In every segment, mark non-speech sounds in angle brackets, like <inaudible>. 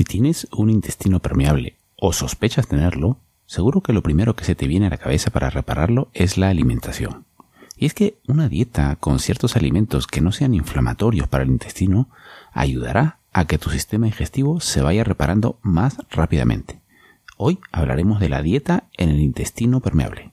Si tienes un intestino permeable o sospechas tenerlo, seguro que lo primero que se te viene a la cabeza para repararlo es la alimentación. Y es que una dieta con ciertos alimentos que no sean inflamatorios para el intestino ayudará a que tu sistema digestivo se vaya reparando más rápidamente. Hoy hablaremos de la dieta en el intestino permeable.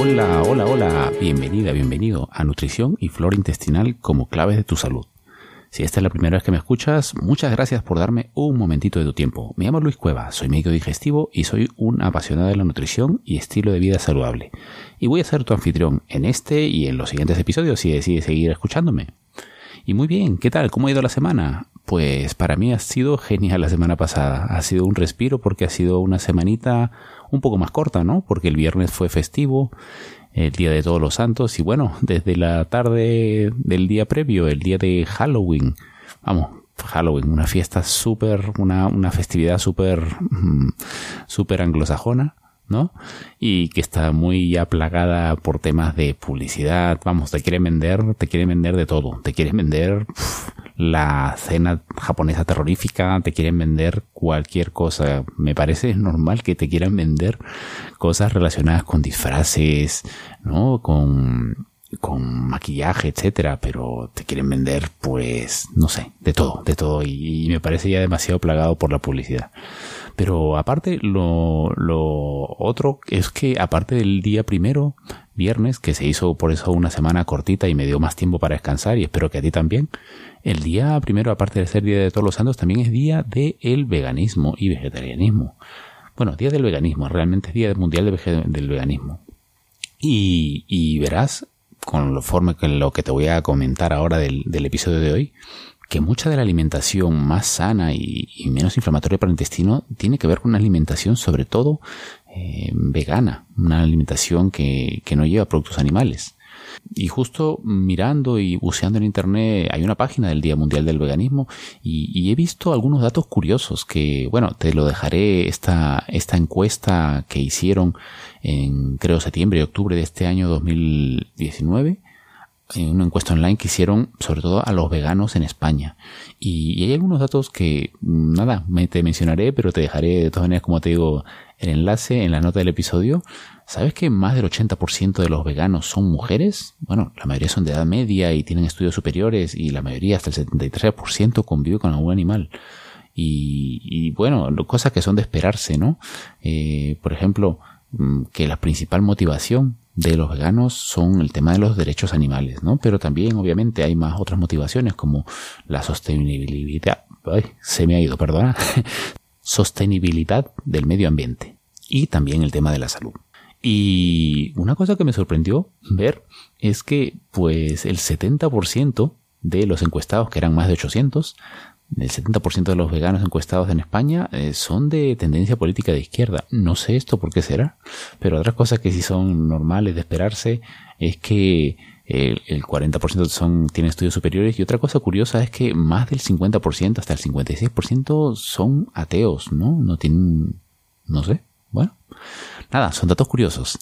Hola, hola, hola, bienvenida, bienvenido a Nutrición y Flora Intestinal como claves de tu salud. Si esta es la primera vez que me escuchas, muchas gracias por darme un momentito de tu tiempo. Me llamo Luis Cueva, soy médico digestivo y soy un apasionado de la nutrición y estilo de vida saludable. Y voy a ser tu anfitrión en este y en los siguientes episodios si decides seguir escuchándome. Y muy bien, ¿qué tal? ¿Cómo ha ido la semana? Pues para mí ha sido genial la semana pasada. Ha sido un respiro porque ha sido una semanita un poco más corta, ¿no? Porque el viernes fue festivo, el día de todos los santos, y bueno, desde la tarde del día previo, el día de Halloween, vamos, Halloween, una fiesta súper, una, una festividad súper, mm, súper anglosajona, ¿no? Y que está muy ya plagada por temas de publicidad, vamos, te quieren vender, te quieren vender de todo, te quieren vender la cena japonesa terrorífica, te quieren vender cualquier cosa. Me parece normal que te quieran vender cosas relacionadas con disfraces, ¿no? Con, con maquillaje, etcétera, pero te quieren vender, pues, no sé, de todo, de todo, y, me parece ya demasiado plagado por la publicidad. Pero aparte, lo, lo otro es que aparte del día primero, viernes, que se hizo por eso una semana cortita y me dio más tiempo para descansar y espero que a ti también, el día primero, aparte de ser Día de Todos los Santos, también es Día del Veganismo y Vegetarianismo. Bueno, Día del Veganismo, realmente es Día Mundial del Veganismo. Y, y verás, con lo forma que lo que te voy a comentar ahora del, del episodio de hoy, que mucha de la alimentación más sana y, menos inflamatoria para el intestino tiene que ver con una alimentación sobre todo eh, vegana, una alimentación que, que no lleva productos animales. Y justo mirando y buceando en internet hay una página del Día Mundial del Veganismo y, he visto algunos datos curiosos que, bueno, te lo dejaré esta, esta encuesta que hicieron en creo septiembre y octubre de este año 2019 en una encuesta online que hicieron sobre todo a los veganos en España. Y, hay algunos datos que, mm, nada, me te mencionaré, pero te dejaré de todas maneras, como te digo, el enlace en la nota del episodio. ¿Sabes que más del 80% de los veganos son mujeres? Bueno, la mayoría son de edad media y tienen estudios superiores y la mayoría, hasta el 73%, convive con algún animal. Y, y bueno, cosas que son de esperarse, ¿no? Eh, por ejemplo, mm, que la principal motivación de los veganos son el tema de los derechos animales, ¿no? Pero también, obviamente, hay más otras motivaciones como la sostenibilidad, se me ha ido, perdona, <laughs> sostenibilidad del medio ambiente y también el tema de la salud. Y una cosa que me sorprendió ver es que, pues, el 70% de los encuestados, que eran más de 800, el 70% de los veganos encuestados en España eh, son de tendencia política de izquierda. No sé esto por qué será, pero otras cosas que sí son normales de esperarse es que el, el 40% son, tienen estudios superiores y otra cosa curiosa es que más del 50% hasta el 56% son ateos, ¿no? No tienen, no sé, bueno, nada, son datos curiosos.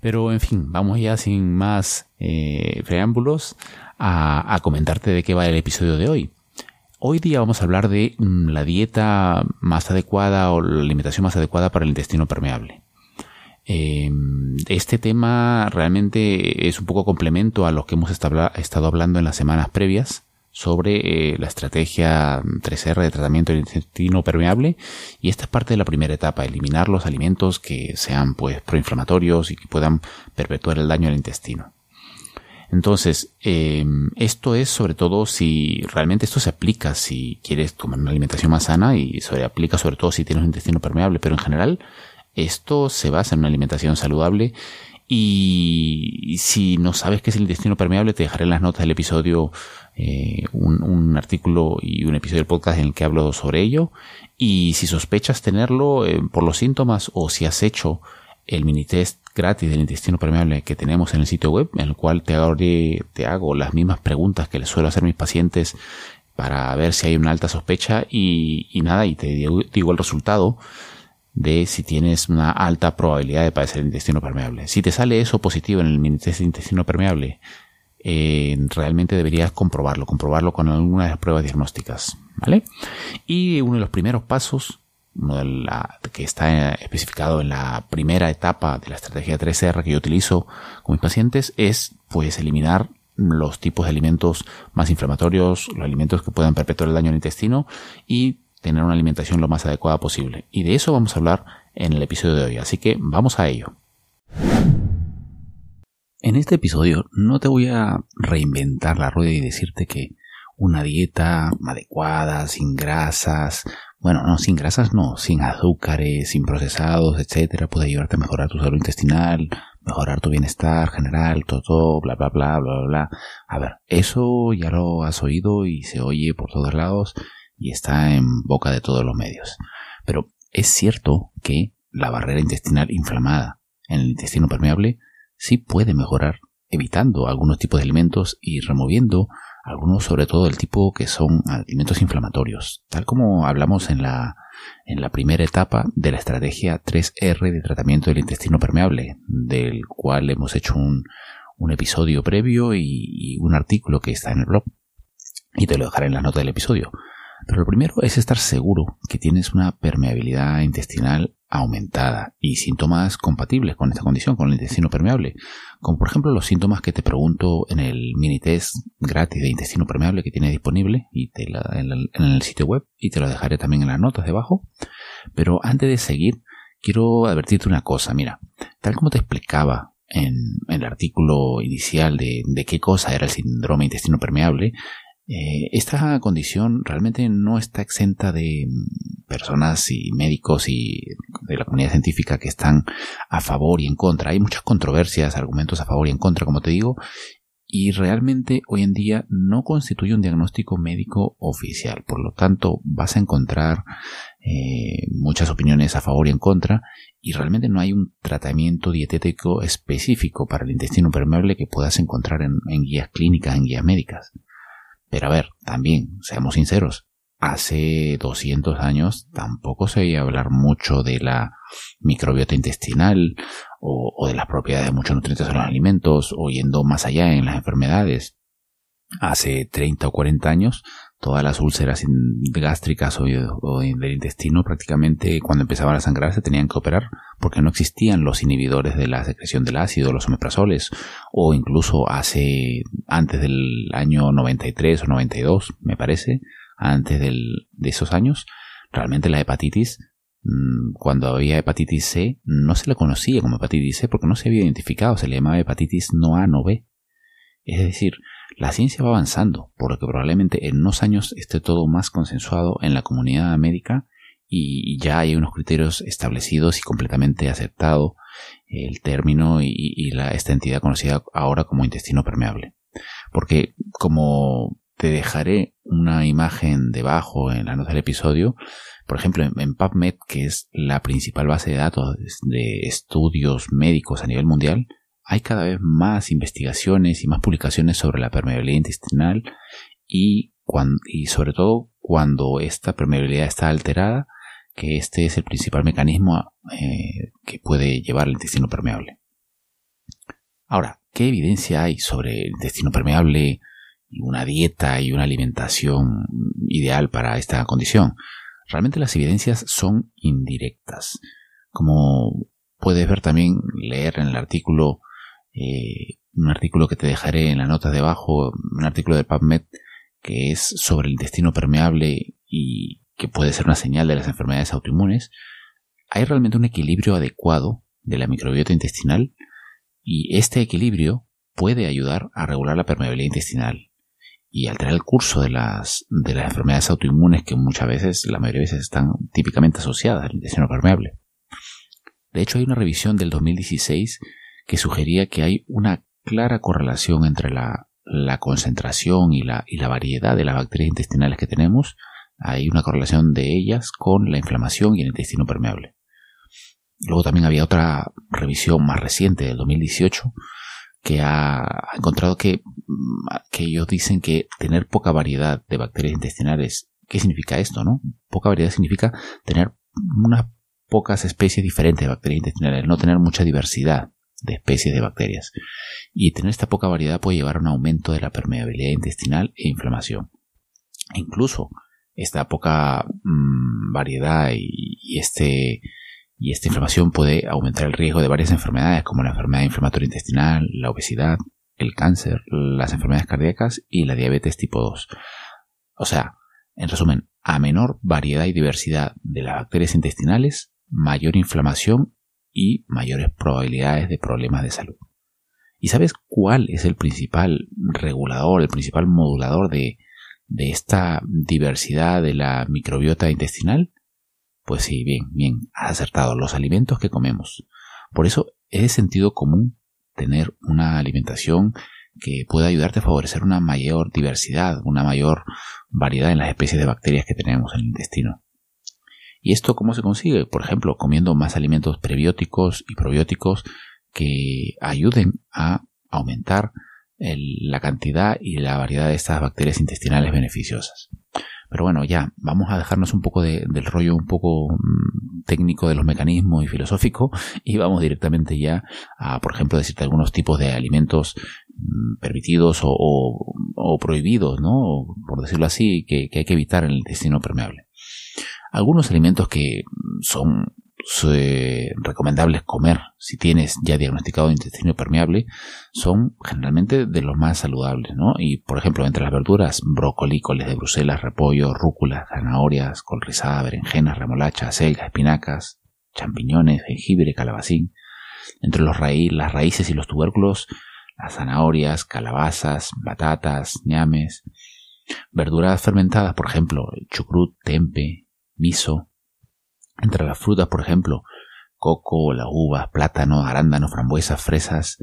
Pero en fin, vamos ya sin más eh, preámbulos a, a comentarte de qué va el episodio de hoy. Hoy día vamos a hablar de mm, la dieta más adecuada o la alimentación más adecuada para el intestino permeable. Em, este tema realmente es un poco complemento a lo que hemos estado hablando en las semanas previas sobre eh, la estrategia 3R de tratamiento del intestino permeable y esta es parte de la primera etapa, eliminar los alimentos que sean pues proinflamatorios y que puedan perpetuar el daño al intestino. Entonces, em, esto es sobre todo si realmente esto se aplica si quieres tomar una alimentación más sana y se aplica sobre todo si tienes un intestino permeable, pero en general esto se basa en una alimentación saludable y si no sabes qué es el intestino permeable, te dejaré en las notas del episodio eh, un, artículo y un episodio del podcast en el que hablo sobre ello. Y si sospechas tenerlo eh, por los síntomas o si has hecho el mini test gratis del intestino permeable que tenemos en el sitio web, en el cual te hago, te hago las mismas preguntas que les suelo hacer a mis pacientes para ver si hay una alta sospecha y, nada, y te digo, el resultado de si tienes una alta probabilidad de padecer el intestino permeable. Si te sale eso positivo en el mini test de intestino permeable, eh, realmente deberías comprobarlo, comprobarlo con alguna de las pruebas diagnósticas, ¿vale? Y uno de los primeros pasos uno de la, que está especificado en la primera etapa de la estrategia 3R que yo utilizo con mis pacientes es pues eliminar los tipos de alimentos más inflamatorios, los alimentos que puedan perpetuar el daño al intestino y tener una alimentación lo más adecuada posible. Y de eso vamos a hablar en el episodio de hoy, así que vamos a ello. En este episodio no te voy a reinventar la rueda y decirte que una dieta adecuada, sin grasas, bueno, no, sin grasas no, sin azúcares, sin procesados, etcétera, puede ayudarte a mejorar tu salud intestinal, mejorar tu bienestar general, todo, bla, bla, bla, bla, bla, bla. A ver, eso ya lo has oído y se oye por todos lados y está en boca de todos los medios. Pero es cierto que la barrera intestinal inflamada en el intestino permeable sí puede mejorar evitando algunos tipos de alimentos y removiendo algunos sobre todo el tipo que son alimentos inflamatorios, tal como hablamos en la, en la primera etapa de la estrategia 3R de tratamiento del intestino permeable, del cual hemos hecho un, un episodio previo y, y, un artículo que está en el blog. Y te lo dejaré en la nota del episodio. Pero lo primero es estar seguro que tienes una permeabilidad intestinal aumentada y síntomas compatibles con esta condición, con el intestino permeable, como por ejemplo los síntomas que te pregunto en el mini test gratis de intestino permeable que tiene disponible en, el sitio web y te lo dejaré también en las notas debajo. Pero antes de seguir, quiero advertirte una cosa, mira, tal como te explicaba en, el artículo inicial de, de qué cosa era el síndrome intestino permeable, eh, esta condición realmente no está exenta de mm, personas y médicos y de la comunidad científica que están a favor y en contra. Hay muchas controversias, argumentos a favor y en contra, como te digo, y realmente hoy en día no constituye un diagnóstico médico oficial. Por lo tanto, vas a encontrar eh, muchas opiniones a favor y en contra y realmente no hay un tratamiento dietético específico para el intestino permeable que puedas encontrar en guías clínicas, en guías médicas. Pero a ver, también, seamos sinceros, hace 200 años tampoco se oía hablar mucho de la microbiota intestinal o, de las propiedades de muchos nutrientes en los alimentos o yendo más allá en las enfermedades. Hace 30 o 40 años todas las úlceras gástricas o, del intestino prácticamente cuando empezaban a sangrar se tenían que operar porque no existían los inhibidores de la secreción del ácido, los omeprazoles o incluso hace antes del año 93 o 92 me parece, antes del, de esos años, realmente la hepatitis mm, cuando había hepatitis C no se le conocía como hepatitis C porque no se había identificado, se le llamaba hepatitis no A, no B. Es decir, la ciencia va avanzando, por lo que probablemente en unos años esté todo más consensuado en la comunidad médica y ya hay unos criterios establecidos y completamente aceptado el término y, la, esta entidad conocida ahora como intestino permeable. Porque como te dejaré una imagen debajo en la nota del episodio, por ejemplo, en, PubMed, que es la principal base de datos de estudios médicos a nivel mundial, hay cada vez más investigaciones y más publicaciones sobre la permeabilidad intestinal y, sobre todo cuando esta permeabilidad está alterada, que este es el principal mecanismo eh, que puede llevar al intestino permeable. Ahora, ¿qué evidencia hay sobre el intestino permeable una dieta y una alimentación ideal para esta condición? Realmente las evidencias son indirectas. Como puedes ver también, leer en el artículo eh, un artículo que te dejaré en las notas debajo, un artículo de PubMed que es sobre el intestino permeable y que puede ser una señal de las enfermedades autoinmunes, hay realmente un equilibrio adecuado de la microbiota intestinal y este equilibrio puede ayudar a regular la permeabilidad intestinal y alterar el curso de las, de las enfermedades autoinmunes que muchas veces, la mayoría de veces, están típicamente asociadas al intestino permeable. De hecho, hay una revisión del 2016 que sugería que hay una clara correlación entre la, la concentración y la, y la variedad de las bacterias intestinales que tenemos. Hay una correlación de ellas con la inflamación y el intestino permeable. Luego también había otra revisión más reciente del 2018 que ha encontrado que, que ellos dicen que tener poca variedad de bacterias intestinales, ¿qué significa esto, no? Poca variedad significa tener unas pocas especies diferentes de bacterias intestinales, no tener mucha diversidad de especies de bacterias. Y tener esta poca variedad puede llevar a un aumento de la permeabilidad intestinal e inflamación. Incluso esta poca mm, variedad y, este y esta inflamación puede aumentar el riesgo de varias enfermedades como la enfermedad inflamatoria intestinal, la obesidad, el cáncer, las enfermedades cardíacas y la diabetes tipo 2. O sea, en resumen, a menor variedad y diversidad de las bacterias intestinales, mayor inflamación y mayores probabilidades de problemas de salud. ¿Y sabes cuál es el principal regulador, el principal modulador de, de esta diversidad de la microbiota intestinal? Pues sí, bien, bien, has acertado, los alimentos que comemos. Por eso es de sentido común tener una alimentación que pueda ayudarte a favorecer una mayor diversidad, una mayor variedad en las especies de bacterias que tenemos en el intestino. ¿Y esto cómo se consigue? Por ejemplo, comiendo más alimentos prebióticos y probióticos que ayuden a aumentar la cantidad y la variedad de estas bacterias intestinales beneficiosas. Pero bueno, ya, vamos a dejarnos un poco del rollo un poco mm, técnico de los mecanismos y filosófico y vamos directamente ya a, por ejemplo, decirte algunos tipos de alimentos mm, permitidos o, prohibidos, ¿no? Por decirlo así, que hay que evitar en el intestino permeable. Algunos alimentos que son recomendables comer si tienes ya diagnosticado intestino permeable son generalmente de los más saludables, ¿no? Y por ejemplo, entre las verduras, brócoli, coles de Bruselas, repollo, rúcula, zanahorias, col rizada, berenjenas, remolacha, selga, espinacas, champiñones, jengibre, calabacín. Entre los las raíces y los tubérculos, las zanahorias, calabazas, batatas, ñames. Verduras fermentadas, por ejemplo, chucrut, tempe, miso. Entre las frutas, por ejemplo, coco, las uvas, plátano, arándanos, frambuesas, fresas,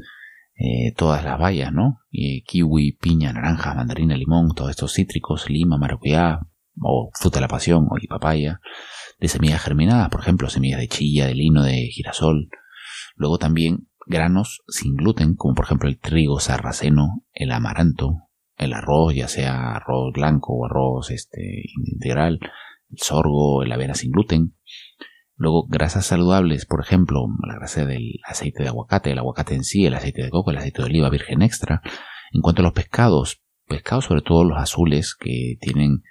eh, todas las bayas, ¿no? Kiwi, piña, naranja, mandarina, limón, todos estos cítricos, lima, maracuyá, o fruta de la pasión, o y papaya, de semillas germinadas, por ejemplo, semillas de chilla, de lino, de girasol. Luego también granos sin gluten, como por ejemplo el trigo sarraceno, el amaranto, el arroz, ya sea arroz blanco o arroz este, integral, el sorgo, el avena sin gluten. Luego, grasas saludables, por ejemplo, la grasa del aceite de aguacate, el aguacate en sí, el aceite de coco, el aceite de oliva virgen extra. En cuanto a los pescados, pescados sobre todo los azules que tienen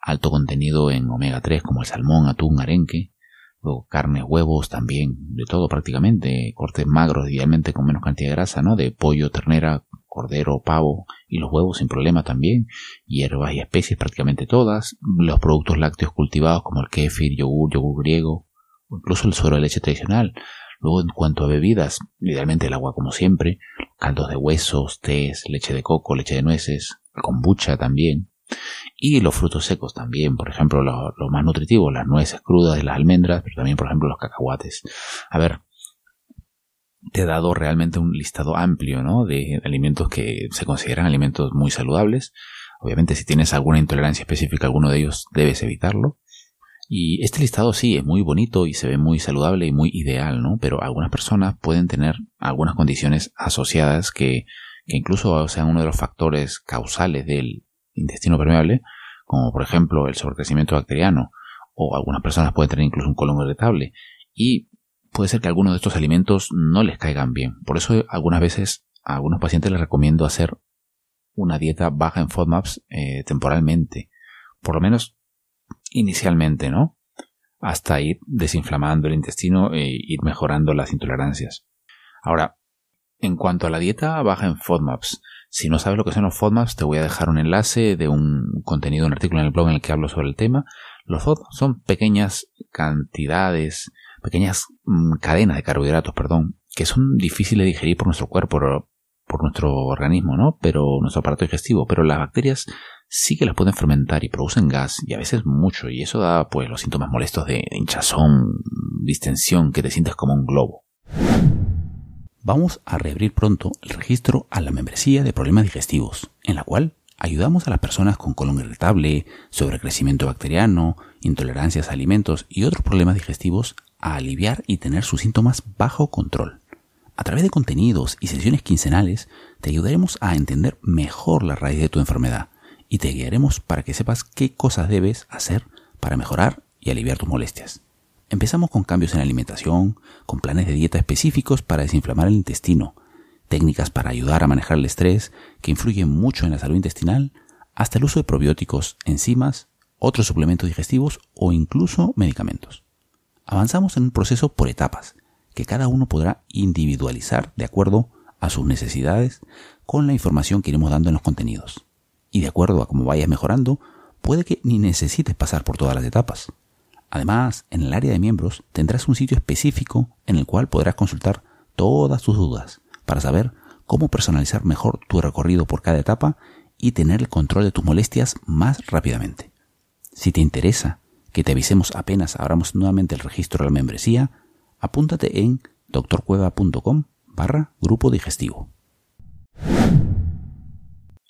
alto contenido en omega 3 como el salmón, atún, arenque. Luego carne, huevos también, de todo prácticamente, cortes magros, idealmente con menos cantidad de grasa, ¿no? De pollo, ternera, cordero, pavo y los huevos sin problema también, hierbas y especies prácticamente todas, los productos lácteos cultivados como el kéfir, yogur, yogur griego incluso el suero de leche tradicional. Luego en cuanto a bebidas, idealmente el agua como siempre, caldos de huesos, tés, leche de coco, leche de nueces, kombucha también. Y los frutos secos también, por ejemplo, los, más nutritivos, las nueces crudas y las almendras, pero también, por ejemplo, los cacahuates. A ver, te he dado realmente un listado amplio ¿no? de alimentos que se consideran alimentos muy saludables. Obviamente si tienes alguna intolerancia específica a alguno de ellos debes evitarlo. Y este listado sí es muy bonito y se ve muy saludable y muy ideal, ¿no? Pero algunas personas pueden tener algunas condiciones asociadas que, que incluso sean uno de los factores causales del intestino permeable, como por ejemplo el sobrecrecimiento bacteriano, o algunas personas pueden tener incluso un colon irritable. Y puede ser que algunos de estos alimentos no les caigan bien. Por eso algunas veces a algunos pacientes les recomiendo hacer una dieta baja en FODMAPs eh, temporalmente. Por lo menos inicialmente, ¿no? Hasta ir desinflamando el intestino e ir mejorando las intolerancias. Ahora, en cuanto a la dieta baja en FODMAPs, Si no sabes lo que son los FODMAPs, te voy a dejar un enlace de un contenido, un artículo en el blog en el que hablo sobre el tema. Los FODMAPs son pequeñas cantidades, pequeñas mm, cadenas de carbohidratos, perdón, que son difíciles de digerir por nuestro cuerpo, por nuestro organismo, ¿no? Pero nuestro aparato digestivo. Pero las bacterias sí que las pueden fermentar y producen gas, y a veces mucho, y eso da pues los síntomas molestos de hinchazón, distensión, que te sientes como un globo. Vamos a reabrir pronto el registro a la membresía de problemas digestivos, en la cual ayudamos a las personas con colon irritable, sobrecrecimiento bacteriano, intolerancias a alimentos y otros problemas digestivos a aliviar y tener sus síntomas bajo control. A través de contenidos y sesiones quincenales te ayudaremos a entender mejor la raíz de tu enfermedad y te guiaremos para que sepas qué cosas debes hacer para mejorar y aliviar tus molestias. Empezamos con cambios en la alimentación, con planes de dieta específicos para desinflamar el intestino, técnicas para ayudar a manejar el estrés que influyen mucho en la salud intestinal, hasta el uso de probióticos, enzimas, otros suplementos digestivos o incluso medicamentos. Avanzamos en un proceso por etapas, que cada uno podrá individualizar de acuerdo a sus necesidades con la información que iremos dando en los contenidos. Y de acuerdo a cómo vayas mejorando, puede que ni necesites pasar por todas las etapas. Además, en el área de miembros tendrás un sitio específico en el cual podrás consultar todas tus dudas para saber cómo personalizar mejor tu recorrido por cada etapa y tener el control de tus molestias más rápidamente. Si te interesa que te avisemos apenas abramos nuevamente el registro de la membresía, apúntate en doctorcueva.com barra grupo digestivo.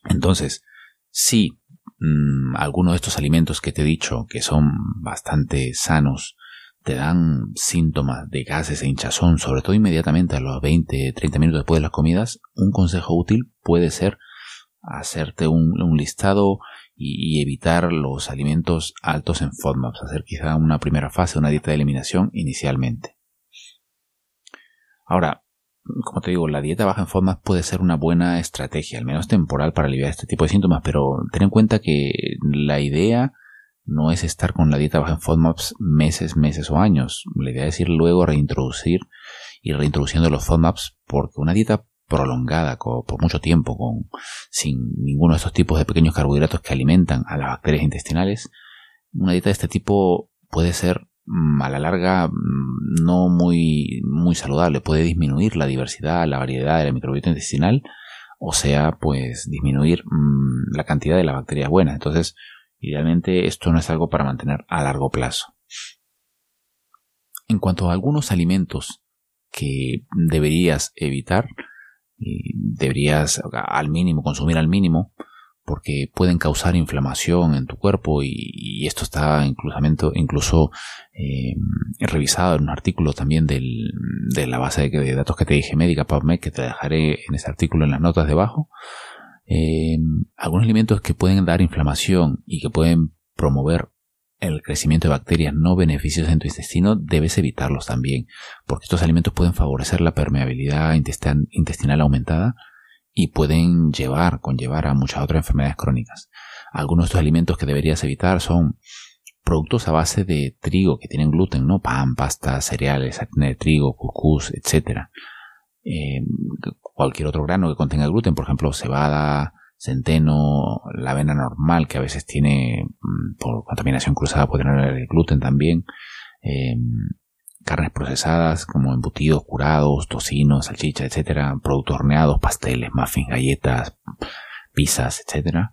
Entonces, si mmm, algunos de estos alimentos que te he dicho que son bastante sanos te dan síntomas de gases e hinchazón, sobre todo inmediatamente a los 20-30 minutos después de las comidas, un consejo útil puede ser hacerte un, listado y, evitar los alimentos altos en FODMAPs, hacer quizá una primera fase, una dieta de eliminación inicialmente. Ahora, como te digo, la dieta baja en FODMAPs puede ser una buena estrategia, al menos temporal, para aliviar este tipo de síntomas, pero ten en cuenta que la idea no es estar con la dieta baja en FODMAPs meses, meses o años. La idea es ir luego a reintroducir y reintroduciendo los FODMAPs porque una dieta prolongada por mucho tiempo con sin ninguno de estos tipos de pequeños carbohidratos que alimentan a las bacterias intestinales, una dieta de este tipo puede ser a la larga mm, no muy, muy saludable, puede disminuir la diversidad, la variedad de la microbiota intestinal, o sea, pues disminuir mm, la cantidad de las bacterias buenas. Entonces, Idealmente esto no es algo para mantener a largo plazo. En cuanto a algunos alimentos que deberías evitar, deberías al mínimo consumir al mínimo porque pueden causar inflamación en tu cuerpo y, esto está incluso, incluso eh, revisado en un artículo también de la base de, datos que te dije médica PubMed que te dejaré en ese artículo en las notas debajo eh, algunos alimentos que pueden dar inflamación y que pueden promover el crecimiento de bacterias no beneficiosas en tu intestino, debes evitarlos también, porque estos alimentos pueden favorecer la permeabilidad intestinal aumentada y pueden llevar, conllevar a muchas otras enfermedades crónicas. Algunos de estos alimentos que deberías evitar son productos a base de trigo que tienen gluten, ¿no? Pan, pasta, cereales, harina de trigo, cuscús, etcétera. Eh, cualquier otro grano que contenga gluten, por ejemplo, cebada, centeno, la avena normal, que a veces tiene, mm, por contaminación cruzada, puede tener gluten también, eh, carnes procesadas como embutidos, curados, tocinos, salchicha, etcétera, productos horneados, pasteles, muffins, galletas, pizzas, etcétera,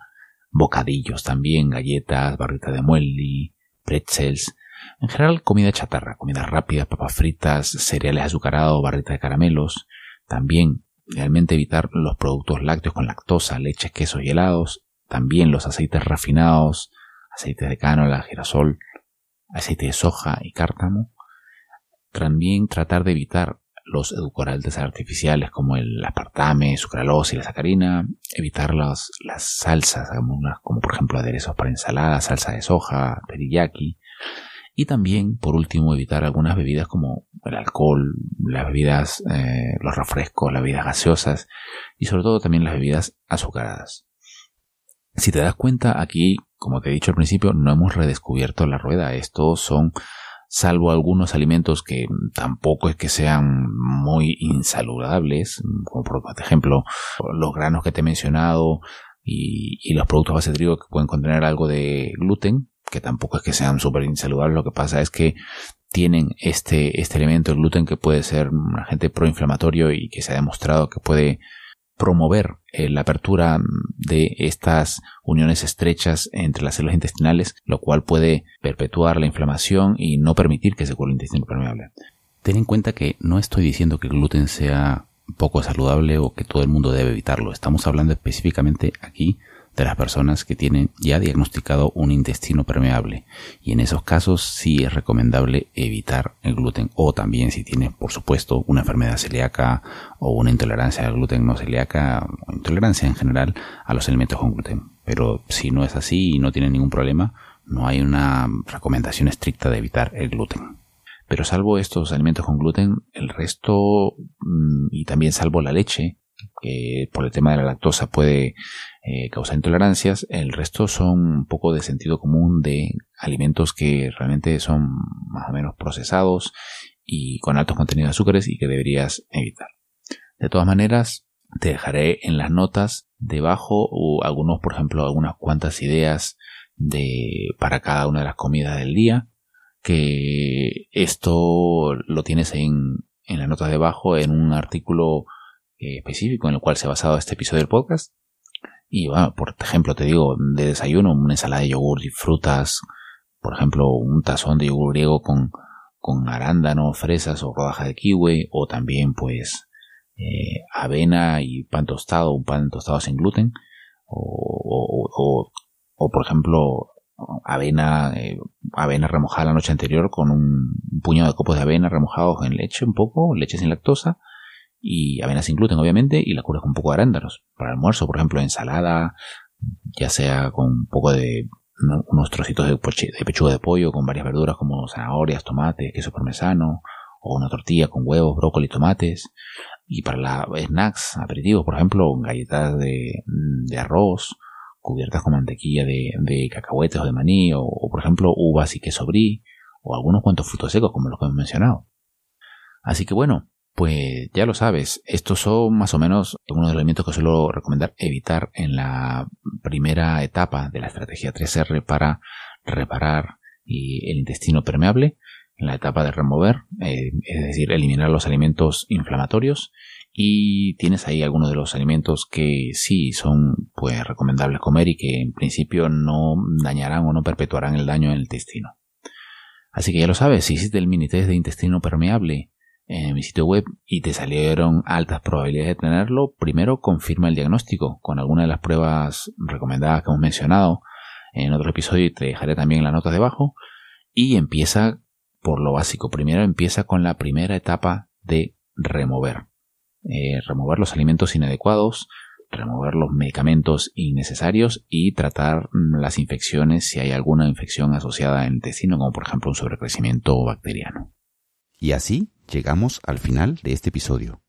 bocadillos también, galletas, barritas de muesli, pretzels, en general comida chatarra, comida rápida, papas fritas, cereales azucarados, barritas de caramelos, también realmente evitar los productos lácteos con lactosa, leches, quesos y helados, también los aceites refinados, aceites de cánola, girasol, aceite de soja y cártamo. También tratar de evitar los edulcorantes artificiales como el aspartame, sucralosa y la sacarina, evitar las, las salsas, como, por ejemplo aderezos para ensalada, salsa de soja, teriyaki, y también, por último, evitar algunas bebidas como el alcohol, las bebidas, eh, los refrescos, las bebidas gaseosas y sobre todo también las bebidas azucaradas. Si te das cuenta, aquí, como te he dicho al principio, no hemos redescubierto la rueda. Estos son salvo algunos alimentos que tampoco es que sean muy insaludables, como por ejemplo los granos que te he mencionado y, y los productos base de trigo que pueden contener algo de gluten, que tampoco es que sean súper insaludables, lo que pasa es que tienen este, este elemento, el gluten, que puede ser un agente proinflamatorio y que se ha demostrado que puede promover eh, la apertura de estas uniones estrechas entre las células intestinales, lo cual puede perpetuar la inflamación y no permitir que se cuele el intestino permeable. Ten en cuenta que no estoy diciendo que el gluten sea poco saludable o que todo el mundo debe evitarlo. Estamos hablando específicamente aquí de las personas que tienen ya diagnosticado un intestino permeable. Y en esos casos sí es recomendable evitar el gluten. O también si tiene por supuesto una enfermedad celíaca o una intolerancia al gluten no celíaca o intolerancia en general a los alimentos con gluten. Pero si no es así y no tiene ningún problema no hay una recomendación estricta de evitar el gluten. Pero salvo estos alimentos con gluten el resto mm, y también salvo la leche que por el tema de la lactosa puede eh, causar intolerancias, el resto son un poco de sentido común de alimentos que realmente son más o menos procesados y con altos contenidos de azúcares y que deberías evitar. De todas maneras, te dejaré en las notas debajo algunos, por ejemplo, algunas cuantas ideas de para cada una de las comidas del día, que esto lo tienes en, en las notas debajo en un artículo eh, específico en el cual se ha basado este episodio del podcast. Y bueno, por ejemplo, te digo, de desayuno, una ensalada de yogur y frutas, por ejemplo, un tazón de yogur griego con, con arándano, fresas o rodaja de kiwi, o también pues eh, avena y pan tostado, un pan tostado sin gluten, o, o, por ejemplo, avena, eh, avena remojada la noche anterior con un, un puñado de copos de avena remojados en leche un poco, leche sin lactosa, y avena sin gluten, obviamente, y la curas con un poco de arándanos. Para almuerzo, por ejemplo, ensalada, ya sea con un poco de unos trocitos de, pechuga de pollo con varias verduras como zanahorias, tomates, queso parmesano, o una tortilla con huevos, brócoli, tomates. Y para la snacks, aperitivos, por ejemplo, galletas de, arroz, cubiertas con mantequilla de, de cacahuetes o de maní, o, o, por ejemplo uvas y queso brie, o algunos cuantos frutos secos como los que hemos mencionado. Así que bueno, pues ya lo sabes, estos son más o menos algunos de los elementos que suelo recomendar evitar en la primera etapa de la estrategia 3R para reparar el intestino permeable, en la etapa de remover, eh, es decir, eliminar los alimentos inflamatorios y tienes ahí algunos de los alimentos que sí son pues recomendables comer y que en principio no dañarán o no perpetuarán el daño en el intestino. Así que ya lo sabes, si hiciste el mini test de intestino permeable en mi sitio web y te salieron altas probabilidades de tenerlo, primero confirma el diagnóstico con alguna de las pruebas recomendadas que hemos mencionado en otro episodio y te dejaré también en las notas debajo. Y empieza por lo básico. Primero empieza con la primera etapa de remover. Eh, remover los alimentos inadecuados, remover los medicamentos innecesarios y tratar las infecciones si hay alguna infección asociada al intestino, como por ejemplo un sobrecrecimiento bacteriano. Y así llegamos al final de este episodio.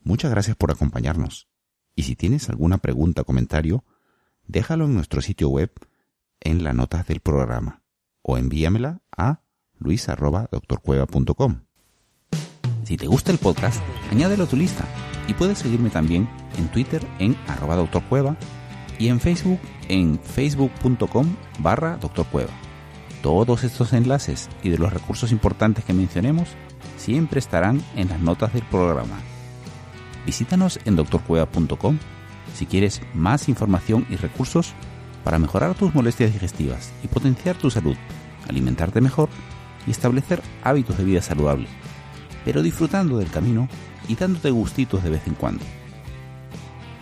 Muchas gracias por acompañarnos. Y si tienes alguna pregunta o comentario, déjalo en nuestro sitio web en las notas del programa o envíamela a luis.doctorcueva.com. Si te gusta el podcast, añádelo a tu lista y puedes seguirme también en Twitter en arroba doctorcueva y en Facebook en facebook.com barra doctorcueva. Todos estos enlaces y de los recursos importantes que mencionemos siempre estarán en las notas del programa. Visítanos en doctorcueva.com si quieres más información y recursos para mejorar tus molestias digestivas y potenciar tu salud, alimentarte mejor y establecer hábitos de vida saludable, pero disfrutando del camino y dándote gustitos de vez en cuando.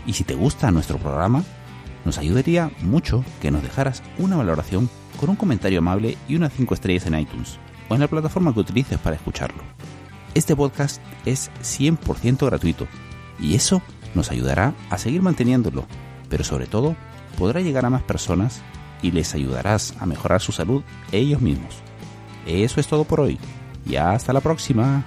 Y si te gusta nuestro programa, nos ayudaría mucho que nos dejaras una valoración con un comentario amable y unas 5 estrellas en iTunes o en la plataforma que utilices para escucharlo. Este podcast es 100% gratuito y eso nos ayudará a seguir manteniéndolo, pero sobre todo podrá llegar a más personas y les ayudarás a mejorar su salud ellos mismos. Eso es todo por hoy y hasta la próxima.